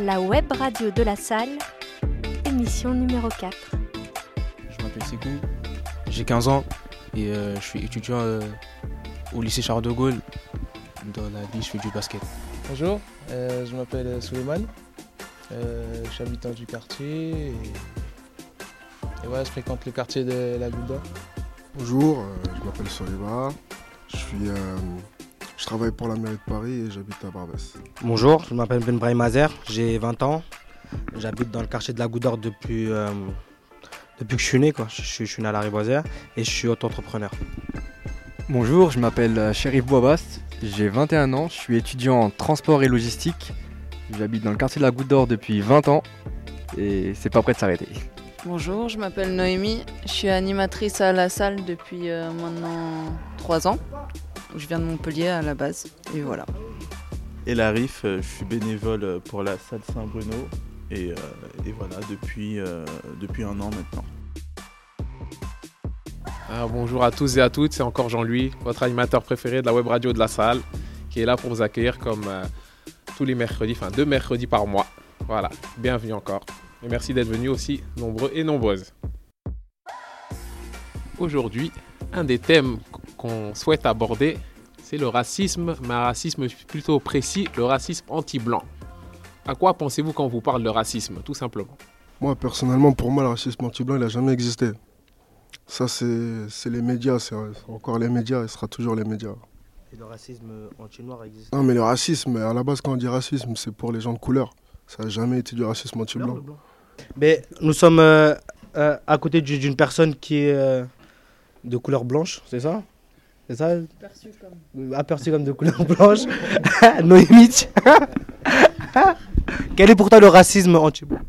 La web radio de la salle, émission numéro 4. Je m'appelle Sekou, j'ai 15 ans et euh, je suis étudiant euh, au lycée Charles de Gaulle. Dans la vie, je fais du basket. Bonjour, euh, je m'appelle Souleymane, euh, je suis habitant du quartier et, et voilà, je fréquente le quartier de la d'Or. Bonjour, euh, je m'appelle Soliba, je, suis, euh, je travaille pour la mairie de Paris et j'habite à Barbès. Bonjour, je m'appelle Ben Brahim Mazer, j'ai 20 ans. J'habite dans le quartier de la Goutte d'Or depuis, euh, depuis que je suis né. Quoi. Je, suis- je suis né à la et je suis auto-entrepreneur. Bonjour, je m'appelle euh, Chérif Boabast, j'ai 21 ans, je suis étudiant en transport et logistique. J'habite dans le quartier de la Goutte d'Or depuis 20 ans et c'est pas prêt de s'arrêter. Bonjour, je m'appelle Noémie, je suis animatrice à la salle depuis euh, maintenant 3 ans. Je viens de Montpellier à la base et voilà. Et la RIF, euh, je suis bénévole pour la salle Saint-Bruno et, euh, et voilà depuis, euh, depuis un an maintenant. Ah, bonjour à tous et à toutes, c'est encore Jean-Louis, votre animateur préféré de la web radio de la salle, qui est là pour vous accueillir comme euh, tous les mercredis, enfin deux mercredis par mois. Voilà, bienvenue encore. Et merci d'être venus aussi nombreux et nombreuses. Aujourd'hui, un des thèmes qu'on souhaite aborder, c'est le racisme, mais un racisme plutôt précis, le racisme anti-blanc. À quoi pensez-vous quand on vous parle de racisme, tout simplement? Moi, personnellement, pour moi, le racisme anti-blanc, il n'a jamais existé. Ça, c'est les médias, c'est encore les médias, il sera toujours les médias. Et le racisme anti-noir existe? Non, mais le racisme, à la base, quand on dit racisme, c'est pour les gens de couleur. Ça n'a jamais été du racisme anti-blanc. Mais nous sommes euh, euh, à côté du- d'une personne qui est euh, de couleur blanche, c'est ça? C'est ça Aperçu comme de couleur blanche. Noémie. Quel est pour toi le racisme anti-blanc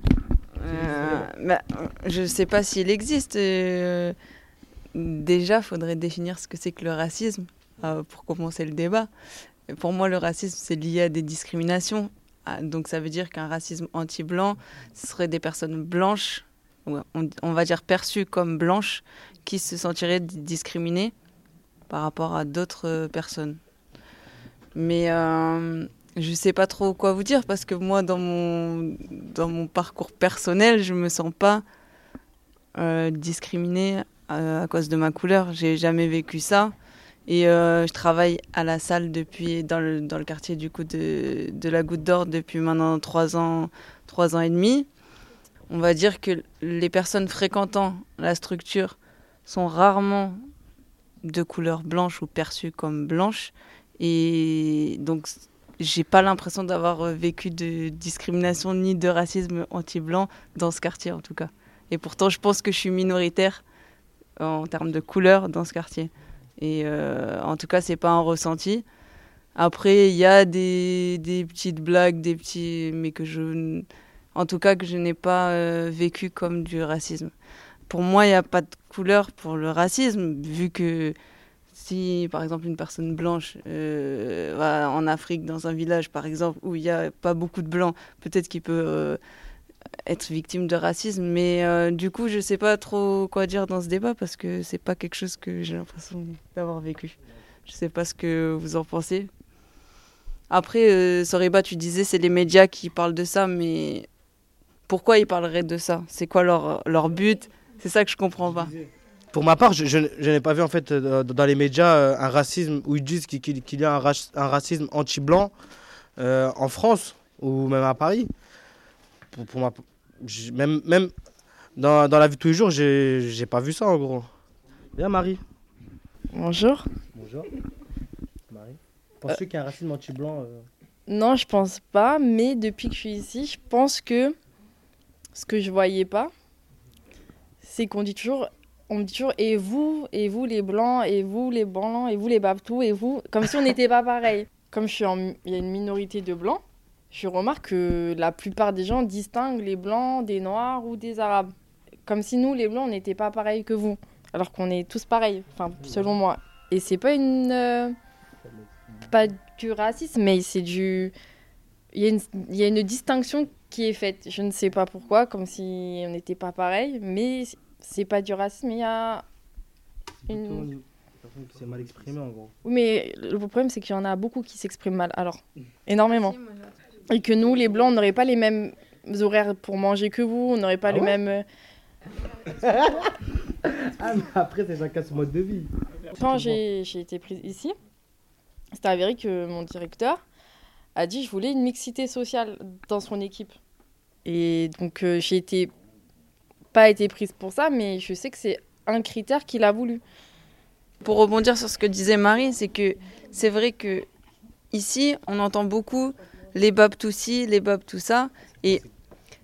Euh, bah, je ne sais pas s'il existe. euh, déjà, faudrait définir ce que c'est que le racisme euh, pour commencer le débat. Et pour moi, le racisme, c'est lié à des discriminations. Ah, donc ça veut dire qu'un racisme anti-blanc, ce serait des personnes blanches, on, on va dire perçues comme blanches, qui se sentiraient di- discriminées par rapport à d'autres euh, personnes. Mais euh, je sais pas trop quoi vous dire parce que moi, dans mon, dans mon parcours personnel, je me sens pas euh, discriminée à cause de ma couleur. J'ai jamais vécu ça. Et je travaille à la salle depuis, dans, le, dans le quartier du coup de, de la Goutte d'Or depuis maintenant trois ans, trois ans et demi. On va dire que les personnes fréquentant la structure sont rarement de couleur blanche ou perçues comme blanches. Et donc, j'ai pas l'impression d'avoir euh, vécu de discrimination ni de racisme anti-blanc dans ce quartier en tout cas. Et pourtant, je pense que je suis minoritaire en termes de couleur dans ce quartier. Et euh, en tout cas, c'est pas un ressenti. Après, il y a des, petites blagues, des petits, mais que je, en tout cas, que je n'ai pas euh, vécu comme du racisme. Pour moi, il n'y a pas de couleur pour le racisme, vu que si, par exemple, une personne blanche euh, va en Afrique, dans un village, par exemple, où il n'y a pas beaucoup de blancs, peut-être qu'il peut euh, être victime de racisme. Mais euh, du coup, je ne sais pas trop quoi dire dans ce débat parce que c'est pas quelque chose que j'ai l'impression d'avoir vécu. Je ne sais pas ce que vous en pensez. Après, Soriba, tu disais c'est les médias qui parlent de ça, mais pourquoi ils parleraient de ça? C'est quoi leur, leur but? C'est ça que je comprends pas. Pour ma part, je, je- je n'ai pas vu en fait euh, dans les médias euh, un racisme où ils disent qu'il y a un, rac- un racisme anti-blanc euh, en France ou même à Paris. Pour, pour ma, même même dans, dans la vie de tous les jours, j'ai j'ai pas vu ça en gros. Bien Marie. Bonjour. Bonjour. Marie. Penses-tu qu'il y a un racisme anti-blanc euh? Non, je pense pas, mais depuis que je suis ici, je pense que ce que je voyais pas, c'est qu'on dit toujours, on me dit toujours, et vous, et vous les blancs, et vous les blancs, et vous les babtous, et vous, comme si on n'était pas pareil. Comme je suis en, il y a une minorité de blancs, je remarque que la plupart des gens distinguent les blancs des noirs ou des arabes. Comme si nous, les blancs, on n'était pas pareils que vous, alors qu'on est tous pareils, enfin, selon moi. Et c'est pas une. euh, pas du racisme, mais c'est du. Il y, a une, il y a une distinction qui est faite. Je ne sais pas pourquoi, comme si on n'était pas pareil, mais c'est pas du racisme, il y a. Une... Une personne qui s'est mal exprimée en gros. Oui, mais le problème, c'est qu'il y en a beaucoup qui s'expriment mal, alors. Énormément. Et que nous, les blancs, on n'aurait pas les mêmes horaires pour manger que vous, on n'aurait pas Ah ouais mêmes. euh, Ah, mais après, c'est chacun son mode de vie. Quand j'ai j'ai été prise ici, c'est avéré que mon directeur a dit je voulais une mixité sociale dans son équipe. Et donc euh, j'ai été pas été prise pour ça, mais je sais que c'est un critère qu'il a voulu. Pour rebondir sur ce que disait Marie, c'est que c'est vrai que ici, on entend beaucoup les babs tout ci, les babs tout ça. Et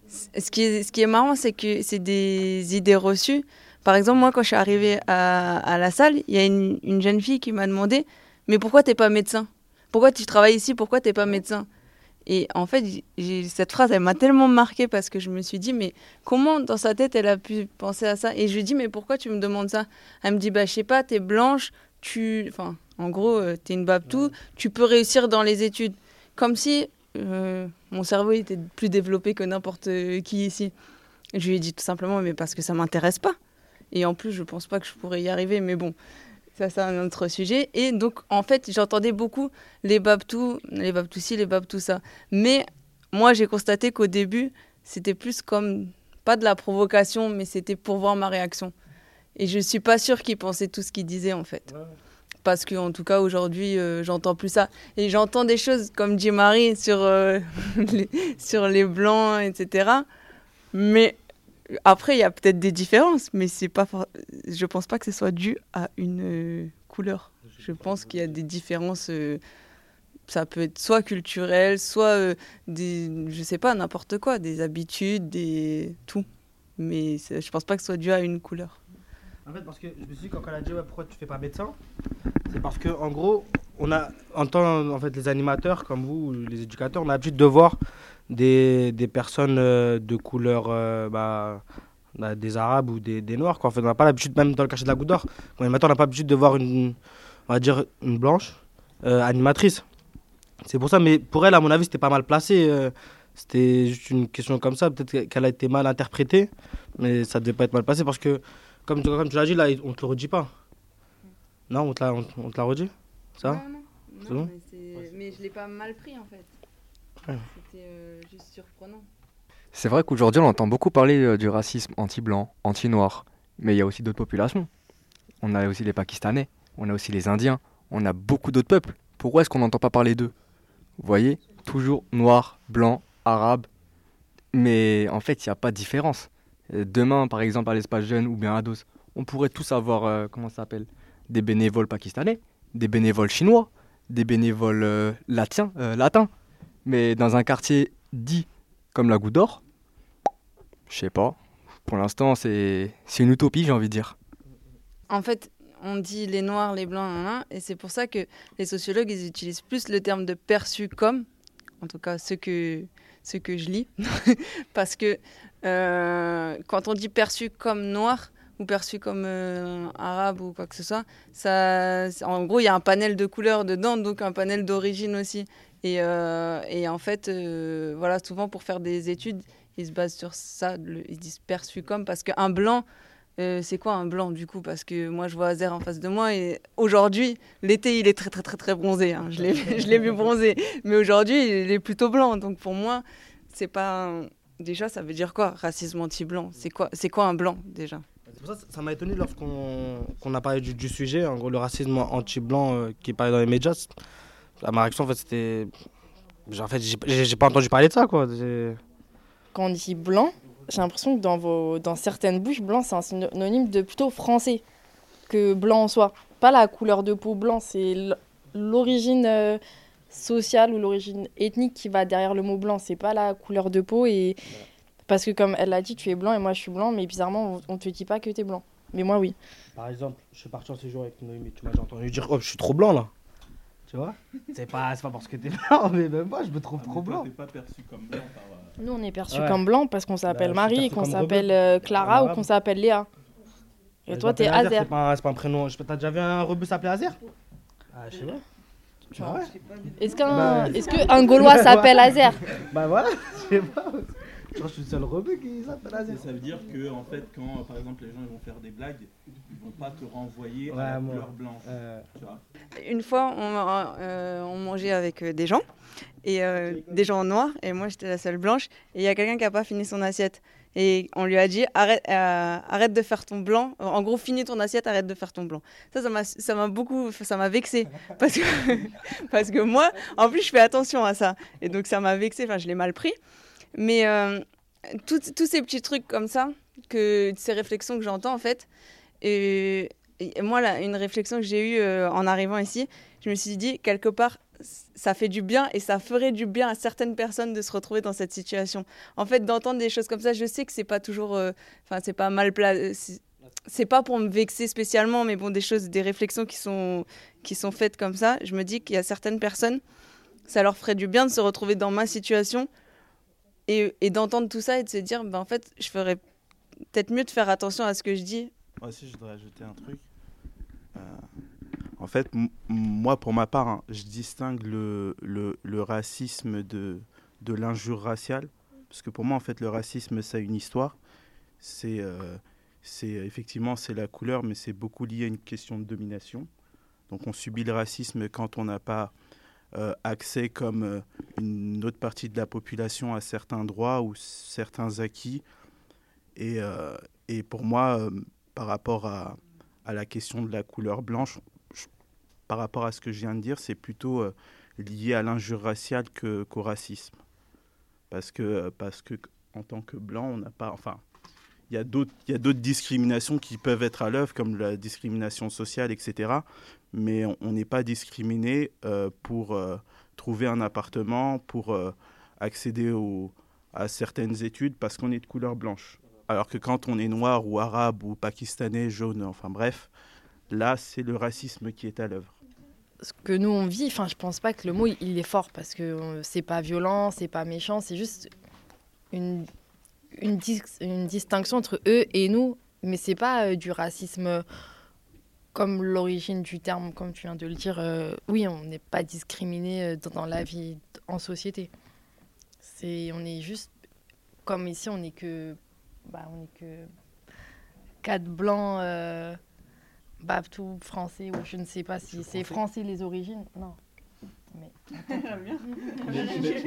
ce qui est, ce qui est marrant, c'est que c'est des idées reçues. Par exemple, moi, quand je suis arrivée à, à la salle, il y a une, une jeune fille qui m'a demandé Mais pourquoi t'es pas médecin? Pourquoi tu travailles ici? Pourquoi t'es pas médecin? Et en fait, cette phrase, elle m'a tellement marquée parce que je me suis dit Mais comment dans sa tête elle a pu penser à ça? Et je lui dis Mais pourquoi tu me demandes ça? Elle me dit Bah, je sais pas, t'es blanche, tu. Enfin, en gros, euh, t'es une babtou, tu peux réussir dans les études. Comme si euh, mon cerveau était plus développé que n'importe qui ici. Je lui ai dit tout simplement, mais parce que ça m'intéresse pas. Et en plus, je pense pas que je pourrais y arriver, mais bon, ça c'est un autre sujet. Et donc, en fait, j'entendais beaucoup les babtous, les babtous ci, les babtous ça. Mais moi, j'ai constaté qu'au début, c'était plus comme, pas de la provocation, mais c'était pour voir ma réaction. Et je suis pas sûre qu'ils pensaient tout ce qu'ils disaient, en fait. Parce que, en tout cas, aujourd'hui, euh, j'entends plus ça. Et j'entends des choses, comme dit Marie, sur, euh, les, sur les blancs, etc. Mais après, il y a peut-être des différences, mais c'est pas. Je pense pas que ce soit dû à une euh, couleur. Je pense qu'il y a des différences. euh, ça peut être soit culturel, soit euh, des, je sais pas, n'importe quoi, des habitudes, des tout. Mais je pense pas que ce soit dû à une couleur. En fait, parce que je me suis dit, quand elle a dit pourquoi tu fais pas médecin, c'est parce que en gros, on a, en tant en fait, les animateurs comme vous, ou les éducateurs, on a l'habitude de voir des, des personnes euh, de couleur, euh, bah, bah, des arabes ou des, des noirs. Quoi. En fait, on n'a pas l'habitude, même dans le cachet de la goutte d'or, animateur, on n'a pas l'habitude de voir une, on va dire, une blanche euh, animatrice. C'est pour ça, mais pour elle, à mon avis, c'était pas mal placé. euh, c'était juste une question comme ça. Peut-être qu'elle a été mal interprétée, mais ça devait pas être mal passé parce que, comme, tu- comme tu l'as dit, là, on te le redit pas. Non, on te l'a, on, on te l'a redit Ça va? C'est bon? mais, je l'ai pas mal pris en fait. C'était juste surprenant. C'est vrai qu'aujourd'hui, on entend beaucoup parler euh, du racisme anti-blanc, anti-noir, mais il y a aussi d'autres populations. On a aussi les Pakistanais, on a aussi les Indiens, on a beaucoup d'autres peuples. Pourquoi est-ce qu'on n'entend pas parler d'eux? Vous voyez Toujours noir, blanc, arabe, mais en fait, il n'y a pas de différence. Euh, Demain, par exemple, à l'espace jeune ou bien à DOS, on pourrait tous avoir, euh, comment ça s'appelle? Des bénévoles pakistanais, des bénévoles chinois, des bénévoles euh, euh, latins. Mais dans un quartier dit comme la Goutte d'Or, je sais pas. Pour l'instant, c'est une utopie, j'ai envie de dire. En fait, on dit les noirs, les blancs, et c'est pour ça que les sociologues ils utilisent plus le terme de perçu comme, en tout cas ceux que, ceux que je lis, parce que euh, quand on dit perçu comme noir ou perçu comme euh, arabe ou quoi que ce soit, ça, en gros il y a un panel de couleurs dedans, donc un panel d'origine aussi. Et, euh, et en fait, euh, voilà, souvent pour faire des études, ils se basent sur ça, ils disent perçu comme, parce qu'un blanc, c'est quoi un blanc du coup? Parce que moi je vois Azer en face de moi et aujourd'hui, l'été il est très très très très bronzé. hein. Je l'ai vu bronzé. Mais aujourd'hui il est plutôt blanc. Donc pour moi, c'est pas. Déjà, ça veut dire quoi Racisme anti-blanc? C'est quoi, quoi un blanc déjà? Ça m'a étonné lorsqu'on qu'on a parlé du, sujet, en gros le racisme anti-blanc euh, qui parlait dans les médias. À ma réaction, en fait, c'était. En fait, j'ai- pas entendu parler de ça, quoi. Quand on dit blanc, j'ai l'impression que dans, vos, dans certaines bouches, blanc, c'est un synonyme de plutôt français que blanc en soi. Pas la couleur de peau blanc, c'est l'origine euh, sociale ou l'origine ethnique qui va derrière le mot blanc. C'est pas la couleur de peau. et Parce que comme elle l'a dit, tu es blanc et moi je suis blanc, mais bizarrement, on, on te dit pas que tu es blanc. Mais moi, oui. Par exemple, je suis parti en séjour avec Noémie, tu m'as déjà entendu dire Oh, je suis trop blanc là. Tu vois? C'est pas, c'est pas parce que t'es blanc, mais même moi, je me trouve trop blanc. T'es pas perçu comme blanc par. euh, Nous, on est perçu Ouais. comme blanc parce qu'on s'appelle Bah, suis Marie, qu'on s'appelle euh, Clara ou arabe. qu'on s'appelle Léa. Et Je toi, t'es Azer. C'est pas, pas un prénom. T'as déjà vu un rebeu s'appeler Azer? Ah, je sais pas. Tu vois Est-ce qu'un Bah, est-ce qu'un Gaulois s'appelle Azer? Bah voilà, je sais pas. Je suis le seul rebeu qui s'appelle Azer. ça veut dire que, en fait, quand par exemple les gens ils vont faire des blagues, ils vont pas te renvoyer Ouais, à la moi. couleur blanche. Euh, Tu vois Une fois, on, euh, on mangeait avec euh, des gens, et euh, des gens noirs, et moi j'étais la seule blanche, et il y a quelqu'un qui n'a pas fini son assiette. Et on lui a dit arrête, euh, arrête de faire ton blanc. En gros, finis ton assiette, arrête de faire ton blanc. Ça, ça m'a beaucoup, ça m'a vexé parce que, parce que moi, en plus, je fais attention à ça. Et donc, ça m'a vexé. Enfin, je l'ai mal pris. Mais euh, tous ces petits trucs comme ça, que ces réflexions que j'entends en fait, et, moi, là, une réflexion que j'ai eue euh, en arrivant ici, je me suis dit quelque part, ça fait du bien et ça ferait du bien à certaines personnes de se retrouver dans cette situation. En fait, d'entendre des choses comme ça, je sais que c'est pas toujours, euh, enfin, c'est pas mal placé. C'est pas pour me vexer spécialement, mais bon, des choses, des réflexions qui sont, qui sont faites comme ça. Je me dis qu'il y a certaines personnes, ça leur ferait du bien de se retrouver dans ma situation et, d'entendre tout ça et de se dire, ben, en fait, je ferais peut-être mieux de faire attention à ce que je dis. Moi aussi, je voudrais ajouter un truc. Euh, en fait, moi, pour ma part, hein, je distingue le, le, racisme de, de l'injure raciale. Parce que pour moi, en fait, le racisme, ça a une histoire. C'est euh, effectivement c'est la couleur, mais c'est beaucoup lié à une question de domination. Donc, on subit le racisme quand on n'a pas accès, comme euh, une autre partie de la population, à certains droits ou certains acquis. Et, euh, et pour moi, euh, par rapport à, à la question de la couleur blanche, par rapport à ce que je viens de dire, c'est plutôt euh, lié à l'injure raciale qu'au racisme. Parce que, parce que en tant que blanc, on n'a pas. Enfin, il y a d'autres discriminations qui peuvent être à l'œuvre, comme la discrimination sociale, etc. Mais on n'est pas discriminé euh, pour euh, trouver un appartement, pour euh, accéder au- à certaines études parce qu'on est de couleur blanche. Alors que quand on est noir ou arabe ou pakistanais, jaune, enfin bref, là c'est le racisme qui est à l'œuvre. ce que nous on vit, enfin je pense pas que le mot il est fort parce que c'est pas violent, c'est pas méchant, c'est juste une, une, dis- une distinction entre eux et nous, mais c'est pas euh, du racisme comme l'origine du terme, comme tu viens de le dire. euh, oui, on n'est pas discriminé euh, dans, dans la vie en société. C'est, on est juste comme ici, on est que, bah, on est que quatre blancs. euh, Babtou français ou je ne sais pas si c'est français les origines. Non. Mais...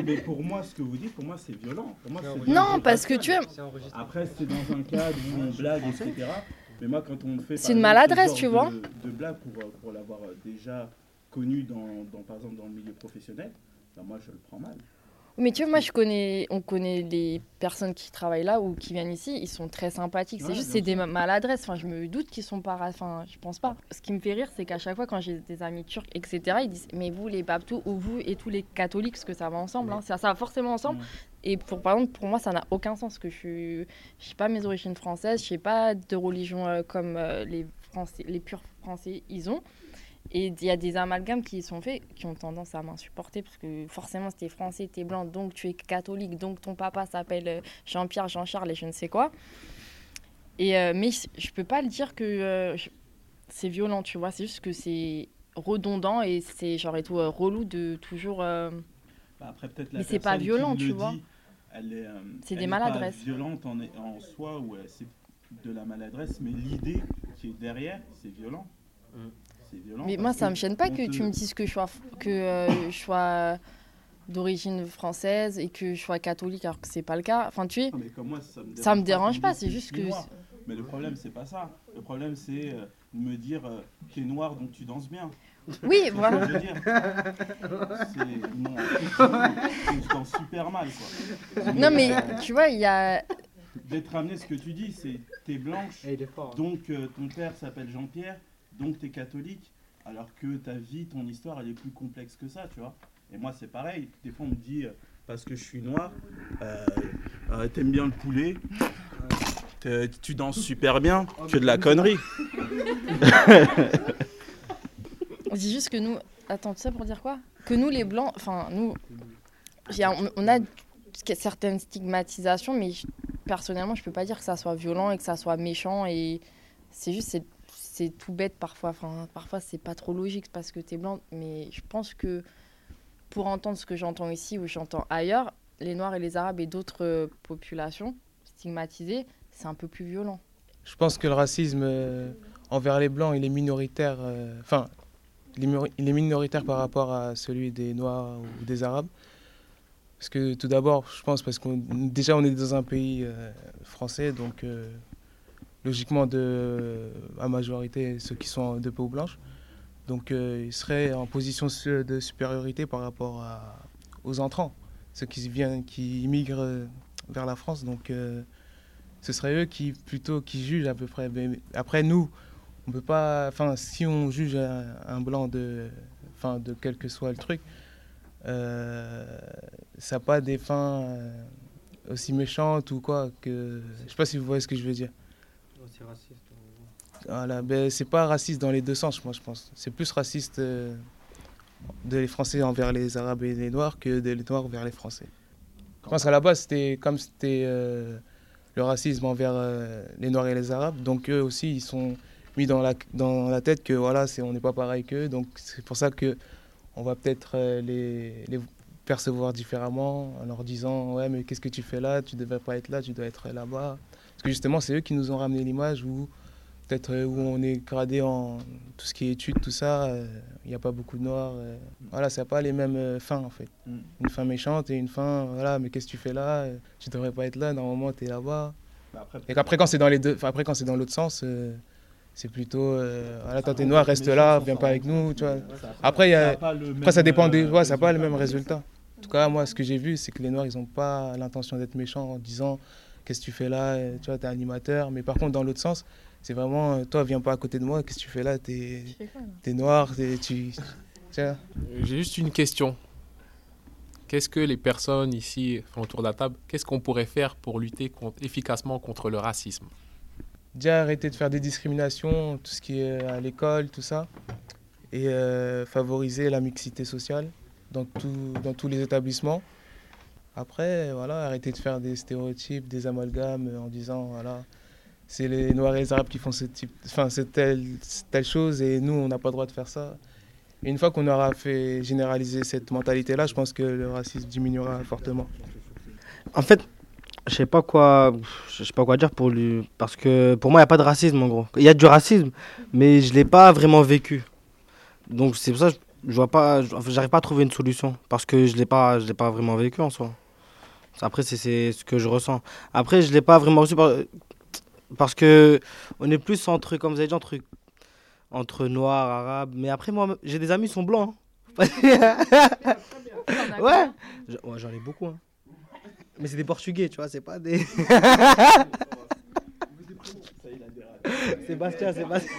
mais, pour moi, ce que vous dites, pour moi c'est violent. Pour moi, c'est Non, parce que tu es- Après, c'est dans un cadre où on blague, etc. Mais moi, quand on fait. C'est une maladresse, ce tu genre vois. De, de blague pour, euh, pour l'avoir déjà connu, dans, dans, par exemple, dans le milieu professionnel, ben moi je le prends mal. Mais tu vois, moi je connais, on connaît les personnes qui travaillent là ou qui viennent ici, ils sont très sympathiques. c'est juste c'est des ma- maladresses. Enfin, je me doute qu'ils sont pas, enfin, je pense pas. Ce qui me fait rire, c'est qu'à chaque fois quand j'ai des amis turcs, etc., ils disent mais vous les babtous ou vous et tous les catholiques, parce que ça va ensemble, hein, ça, ça va forcément ensemble. Et pour par exemple, pour moi, ça n'a aucun sens que je suis, je sais pas mes origines françaises, je sais pas de religion euh, comme euh, les Français, les purs Français, ils ont. Et il y a des amalgames qui sont faits qui ont tendance à m'insupporter parce que forcément, si t'es français, t'es blanc, donc tu es catholique, donc ton papa s'appelle euh, Jean-Pierre, Jean-Charles et je ne sais quoi. Et, euh, mais je- je peux pas le dire que euh, c'est violent, tu vois. C'est juste que c'est redondant et c'est genre et tout euh, relou de toujours. euh, Bah, après, peut-être la Mais c'est pas violent, le tu vois. euh, C'est des maladresses. Pas violente en, en soi ou elle- c'est de la maladresse, mais l'idée qui est derrière, c'est violent. C'est violent. Mais moi, ça me gêne pas que te- tu me dises que je sois, que, euh, je sois d'origine française et que je sois catholique alors que c'est pas le cas. Enfin, tu es. Ah, mais comme moi, ça me Ça me dérange pas, c'est juste que- noir. Mais le problème, c'est pas ça. Le problème, c'est euh, de me dire euh, tu es noir donc tu danses bien. Oui, C'est ce voilà. que je veux dire? C'est- Non, je danse super mal. Quoi. Non, mais tu vois, il y a. D'être ramené, ce que tu dis, c'est t'es blanche, donc euh, ton père s'appelle Jean-Pierre, donc t'es catholique, alors que ta vie, ton histoire, elle est plus complexe que ça, tu vois. Et moi, c'est pareil. Des fois, on me dit, euh, parce que je suis noir, euh, euh, t'aimes bien le poulet, tu danses super bien, que de la connerie. On dit juste que nous. Attends, tout ça pour dire quoi? Que nous, les blancs. Enfin, nous. On, a certaines stigmatisations, mais personnellement, je peux pas dire que ça soit violent et que ça soit méchant. Et c'est juste. C'est- tout bête parfois. Enfin, parfois, c'est pas trop logique parce que t'es blanc. Mais je pense que pour entendre ce que j'entends ici ou j'entends ailleurs, les Noirs et les Arabes et d'autres euh, populations stigmatisées, c'est un peu plus violent. Je pense que le racisme euh, envers les Blancs, il est minoritaire. euh, Enfin, il est minoritaire par rapport à celui des Noirs ou des Arabes. Parce que tout d'abord, je pense parce qu'on déjà on est dans un pays français, donc logiquement de à majorité ceux qui sont de peau blanche. Donc euh, ils seraient en position de supériorité par rapport aux entrants, ceux qui viennent, qui immigrent euh, vers la France. Donc euh, ce serait eux qui plutôt qui jugent à peu près. Après nous, on peut pas. Enfin, si on juge un, blanc de, enfin de quel que soit le truc, ça n'a pas des fins aussi méchantes ou quoi que. Je sais pas si vous voyez ce que je veux dire. Voilà, ben, c'est pas raciste dans les deux sens, moi je pense. C'est plus raciste euh, de les Français envers les Arabes et les Noirs que de les Noirs vers les Français. Je pense qu'à la base, c'était comme c'était euh, le racisme envers euh, les Noirs et les Arabes, donc eux aussi, ils sont mis dans la, dans la tête que voilà, c'est, on n'est pas pareil qu'eux, donc c'est pour ça que on va peut-être les, les percevoir différemment en leur disant ouais mais qu'est-ce que tu fais là, tu devrais pas être là, tu dois être là-bas. Parce que justement, c'est eux qui nous ont ramené l'image où peut-être euh, où on est gradé en tout ce qui est études, tout ça, euh, il n'y a pas beaucoup de noirs. euh, voilà, ça n'a pas les mêmes fins en fait. Mm. Une fin méchante et une fin, voilà, mais qu'est-ce que tu fais là Tu devrais pas être là, normalement tu es là-bas. Bah, après, Et qu'après quand c'est dans les deux, après quand c'est dans l'autre sens, c'est plutôt, euh, voilà, toi t'es noir, reste là, viens pas avec nous, tu vois. Après, il y a- après ça dépend des, ouais, ça n'a pas le même résultat. En tout cas, moi, ce que j'ai vu, c'est que les noirs, ils n'ont pas l'intention d'être méchants en disant qu'est-ce que tu fais là, euh, tu vois, t'es animateur. Mais par contre, dans l'autre sens, c'est vraiment, euh, toi, viens pas à côté de moi, qu'est-ce que tu fais là, t'es es noir, t'es- tu, vois? J'ai juste une question. Qu'est-ce que les personnes ici enfin, autour de la table, qu'est-ce qu'on pourrait faire pour lutter contre- efficacement contre le racisme? Déjà arrêter de faire des discriminations, tout ce qui est à l'école, tout ça, et euh, favoriser la mixité sociale dans, tout, dans tous les établissements. Après, voilà, arrêter de faire des stéréotypes, des amalgames en disant, voilà, c'est les Noirs et les Arabes qui font ce type, enfin, c'est telle, telle chose et nous, on n'a pas le droit de faire ça. Une fois qu'on aura fait généraliser cette mentalité-là, je pense que le racisme diminuera fortement. En fait, je sais pas quoi, je sais pas quoi dire pour lui, parce que pour moi, il y a pas de racisme en gros. Il y a du racisme, mais je l'ai pas vraiment vécu. Donc c'est pour ça que je vois pas, pas à trouver une solution, parce que je l'ai pas, je l'ai pas vraiment vécu en soi. Après, c'est- ce que je ressens. Après, je l'ai pas vraiment reçu par- parce que on est plus entre, comme vous avez dit, entre entre noirs, arabes. Mais après, moi, j'ai des amis qui sont blancs. hein. ouais. Je- ouais, j'en ai beaucoup. hein. Mais c'est des Portugais, tu vois, c'est pas des. Sébastien, Sébastien.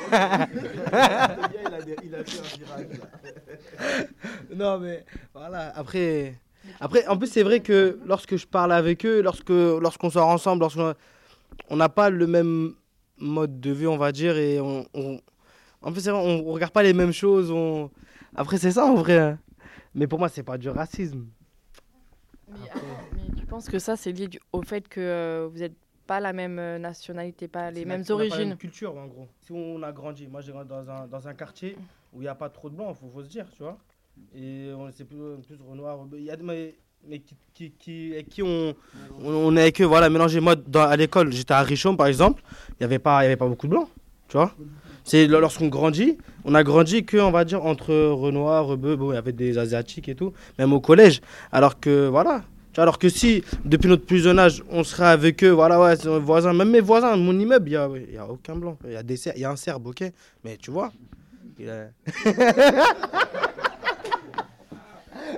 non, mais voilà, après. Après, en plus, c'est vrai que lorsque je parle avec eux, lorsque lorsqu'on sort ensemble, lorsqu'on on n'a pas le même mode de vie, on va dire, et on. on- en plus, c'est vrai, on, on regarde pas les mêmes choses. On... Après, c'est ça en vrai. hein. Mais pour moi, c'est pas du racisme. Mais, mais tu penses que ça, c'est lié du- au fait que euh, vous n'êtes pas la même euh, nationalité, pas les C'est mêmes a pas la origines? même culture, en gros. Si on a grandi, moi j'ai grandi dans un, dans un quartier où il n'y a pas trop de blancs, il faut, faut se dire, tu vois. Et on c'est plus, plus Renoir. Il y a des mais, mais qui, qui, qui, avec qui on, on, on est avec eux, voilà, mélangés. Moi, dans, à l'école, j'étais à Richaume, par exemple, il n'y avait, pas- il y avait pas beaucoup de blancs, tu vois. C'est lo- lorsqu'on grandit, on a grandi que, on va dire, entre Renoir, Rebeu, bon, il y avait des Asiatiques et tout, même au collège. Alors que, voilà. Alors que si, depuis notre plus jeune âge, on serait avec eux, voilà, ouais, voisins, même mes voisins, mon immeuble, il n'y a, y a aucun blanc. Il y, a des y a un Serbe, ok Mais tu vois, il a-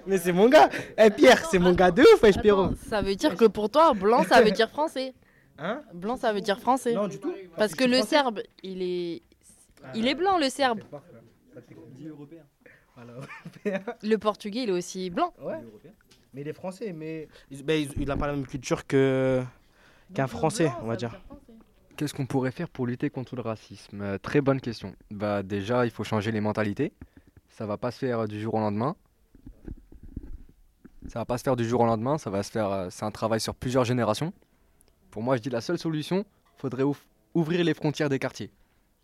Mais c'est mon gars. Eh Pierre, c'est mon gars de ouf, wesh, Pierrot. Ça veut dire que pour toi, blanc, ça veut dire français. Hein Blanc, ça veut dire français. Non, du tout. Parce que le serbe, il est, il est blanc, le serbe. Le portugais, il est aussi blanc. Ouais. Mais il est français, mais il, ben, il- il a pas la même culture que qu'un français, on va dire. Qu'est-ce qu'on pourrait faire pour lutter contre le racisme? Euh, Très bonne question. Bah déjà, il faut changer les mentalités. Ça va pas se faire euh, du jour au lendemain. Ça va pas se faire du jour au lendemain. Ça va se faire. euh, C'est un travail sur plusieurs générations. Pour moi, je dis la seule solution, faudrait ouvrir les frontières des quartiers,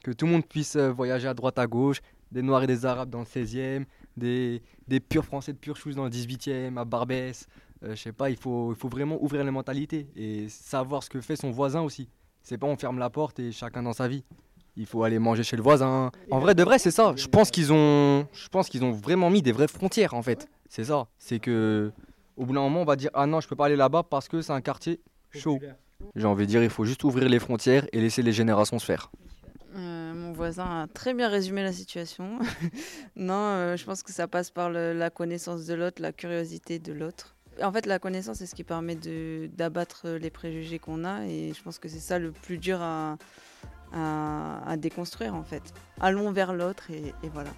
que tout le monde puisse euh, voyager à droite à gauche, des Noirs et des Arabes dans le 16e, des, des purs Français de pure chose dans le 18e, à Barbès, euh, je sais pas, il faut, il faut vraiment ouvrir les mentalités et savoir ce que fait son voisin aussi. C'est pas on ferme la porte et chacun dans sa vie. Il faut aller manger chez le voisin. En vrai, de vrai, c'est ça. Je pense qu'ils ont, je pense qu'ils ont vraiment mis des vraies frontières en fait. C'est ça. C'est que au bout d'un moment, on va dire ah non, je peux pas aller là-bas parce que c'est un quartier chaud. J'ai envie de dire, il faut juste ouvrir les frontières et laisser les générations se faire. Euh, mon voisin a très bien résumé la situation. non, euh, je pense que ça passe par le- la connaissance de l'autre, la curiosité de l'autre. En fait, la connaissance, c'est ce qui permet de- d'abattre les préjugés qu'on a. Et je pense que c'est ça le plus dur à, à- à déconstruire, en fait. Allons vers l'autre et, et voilà,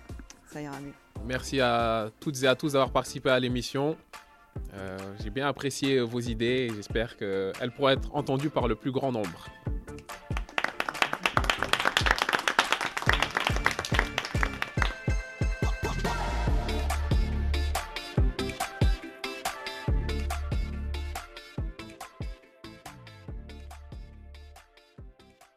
Merci à toutes et à tous d'avoir participé à l'émission. Euh, J'ai bien apprécié vos idées et j'espère qu'elles pourront être entendues par le plus grand nombre.